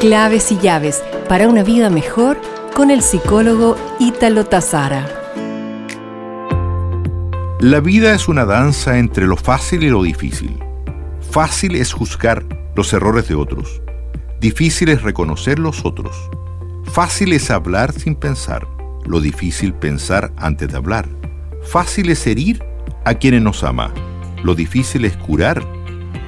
Claves y llaves para una vida mejor con el psicólogo Ítalo Tazara. La vida es una danza entre lo fácil y lo difícil. Fácil es juzgar los errores de otros. Difícil es reconocer los otros. Fácil es hablar sin pensar. Lo difícil pensar antes de hablar. Fácil es herir a quienes nos ama. Lo difícil es curar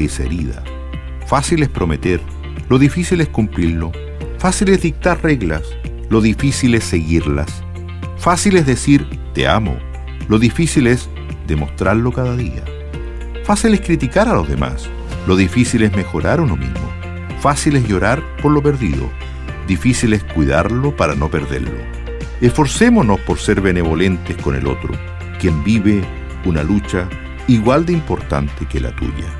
esa herida. Fácil es prometer lo difícil es cumplirlo. Fácil es dictar reglas. Lo difícil es seguirlas. Fácil es decir te amo. Lo difícil es demostrarlo cada día. Fácil es criticar a los demás. Lo difícil es mejorar uno mismo. Fácil es llorar por lo perdido. Difícil es cuidarlo para no perderlo. Esforcémonos por ser benevolentes con el otro, quien vive una lucha igual de importante que la tuya.